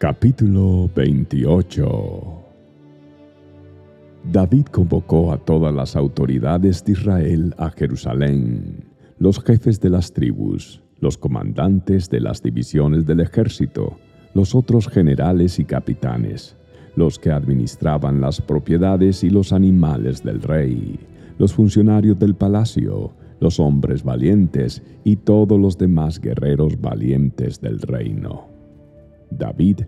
Capítulo 28 David convocó a todas las autoridades de Israel a Jerusalén, los jefes de las tribus, los comandantes de las divisiones del ejército, los otros generales y capitanes, los que administraban las propiedades y los animales del rey, los funcionarios del palacio, los hombres valientes y todos los demás guerreros valientes del reino. David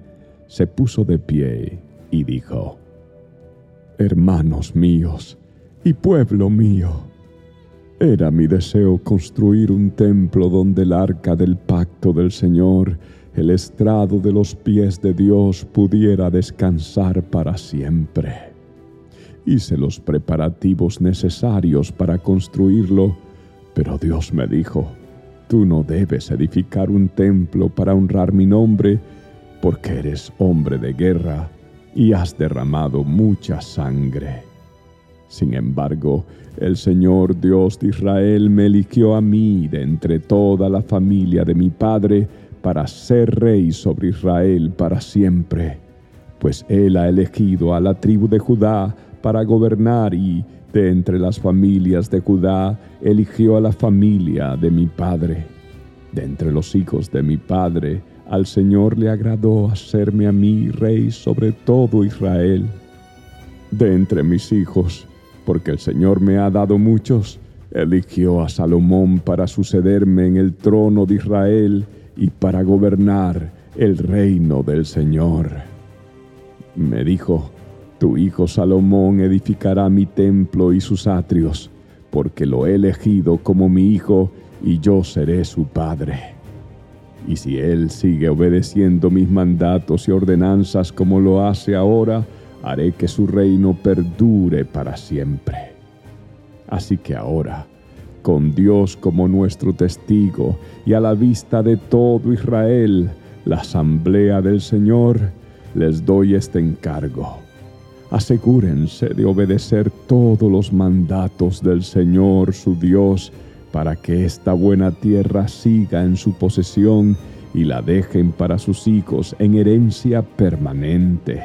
se puso de pie y dijo, Hermanos míos y pueblo mío, era mi deseo construir un templo donde el arca del pacto del Señor, el estrado de los pies de Dios, pudiera descansar para siempre. Hice los preparativos necesarios para construirlo, pero Dios me dijo, Tú no debes edificar un templo para honrar mi nombre, porque eres hombre de guerra y has derramado mucha sangre. Sin embargo, el Señor Dios de Israel me eligió a mí de entre toda la familia de mi padre para ser rey sobre Israel para siempre, pues Él ha elegido a la tribu de Judá para gobernar y de entre las familias de Judá eligió a la familia de mi padre. De entre los hijos de mi padre al Señor le agradó hacerme a mí rey sobre todo Israel. De entre mis hijos, porque el Señor me ha dado muchos, eligió a Salomón para sucederme en el trono de Israel y para gobernar el reino del Señor. Me dijo, tu hijo Salomón edificará mi templo y sus atrios, porque lo he elegido como mi hijo y yo seré su padre. Y si él sigue obedeciendo mis mandatos y ordenanzas como lo hace ahora, haré que su reino perdure para siempre. Así que ahora, con Dios como nuestro testigo y a la vista de todo Israel, la asamblea del Señor, les doy este encargo. Asegúrense de obedecer todos los mandatos del Señor su Dios para que esta buena tierra siga en su posesión y la dejen para sus hijos en herencia permanente.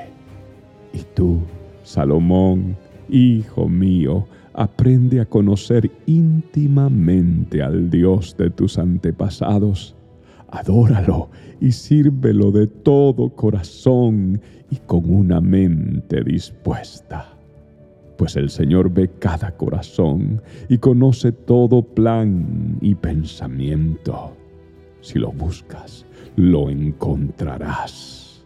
Y tú, Salomón, hijo mío, aprende a conocer íntimamente al Dios de tus antepasados. Adóralo y sírvelo de todo corazón y con una mente dispuesta pues el Señor ve cada corazón y conoce todo plan y pensamiento. Si lo buscas, lo encontrarás.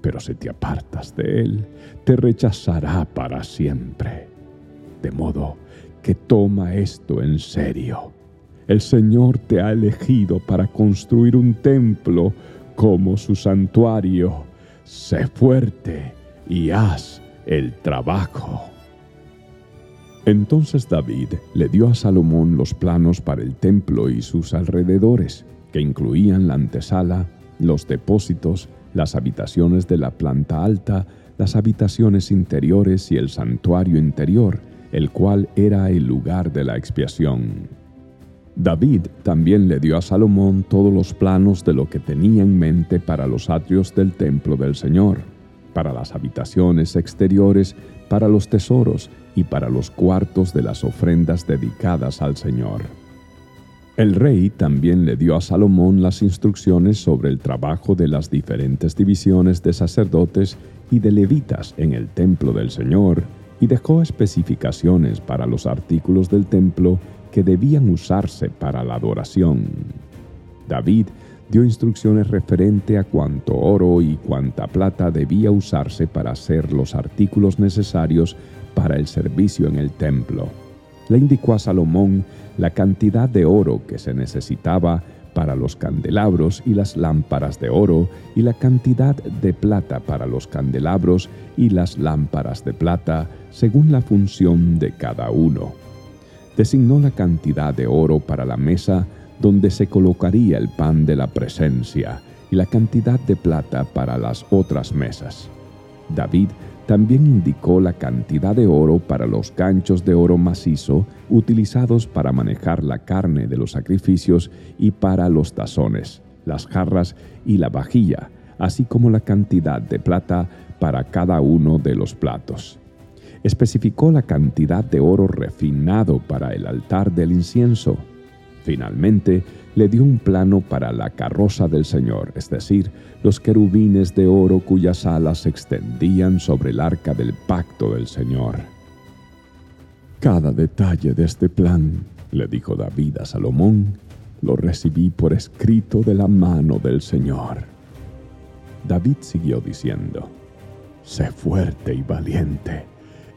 Pero si te apartas de Él, te rechazará para siempre. De modo que toma esto en serio. El Señor te ha elegido para construir un templo como su santuario. Sé fuerte y haz el trabajo. Entonces David le dio a Salomón los planos para el templo y sus alrededores, que incluían la antesala, los depósitos, las habitaciones de la planta alta, las habitaciones interiores y el santuario interior, el cual era el lugar de la expiación. David también le dio a Salomón todos los planos de lo que tenía en mente para los atrios del templo del Señor, para las habitaciones exteriores, para los tesoros y para los cuartos de las ofrendas dedicadas al Señor. El rey también le dio a Salomón las instrucciones sobre el trabajo de las diferentes divisiones de sacerdotes y de levitas en el templo del Señor y dejó especificaciones para los artículos del templo que debían usarse para la adoración. David dio instrucciones referente a cuánto oro y cuánta plata debía usarse para hacer los artículos necesarios para el servicio en el templo. Le indicó a Salomón la cantidad de oro que se necesitaba para los candelabros y las lámparas de oro y la cantidad de plata para los candelabros y las lámparas de plata según la función de cada uno. Designó la cantidad de oro para la mesa donde se colocaría el pan de la presencia y la cantidad de plata para las otras mesas. David también indicó la cantidad de oro para los ganchos de oro macizo utilizados para manejar la carne de los sacrificios y para los tazones, las jarras y la vajilla, así como la cantidad de plata para cada uno de los platos. Especificó la cantidad de oro refinado para el altar del incienso. Finalmente, le dio un plano para la carroza del Señor, es decir, los querubines de oro cuyas alas se extendían sobre el arca del pacto del Señor. Cada detalle de este plan, le dijo David a Salomón, lo recibí por escrito de la mano del Señor. David siguió diciendo, Sé fuerte y valiente,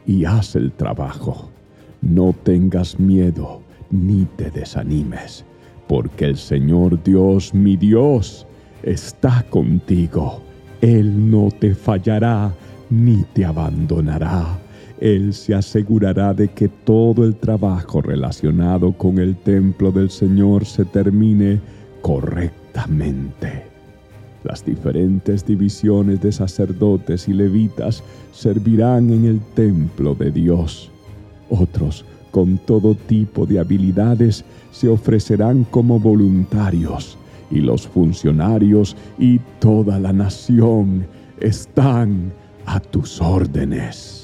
y haz el trabajo. No tengas miedo, ni te desanimes, porque el Señor Dios, mi Dios, está contigo. Él no te fallará, ni te abandonará. Él se asegurará de que todo el trabajo relacionado con el templo del Señor se termine correctamente. Las diferentes divisiones de sacerdotes y levitas servirán en el templo de Dios. Otros, con todo tipo de habilidades, se ofrecerán como voluntarios, y los funcionarios y toda la nación están a tus órdenes.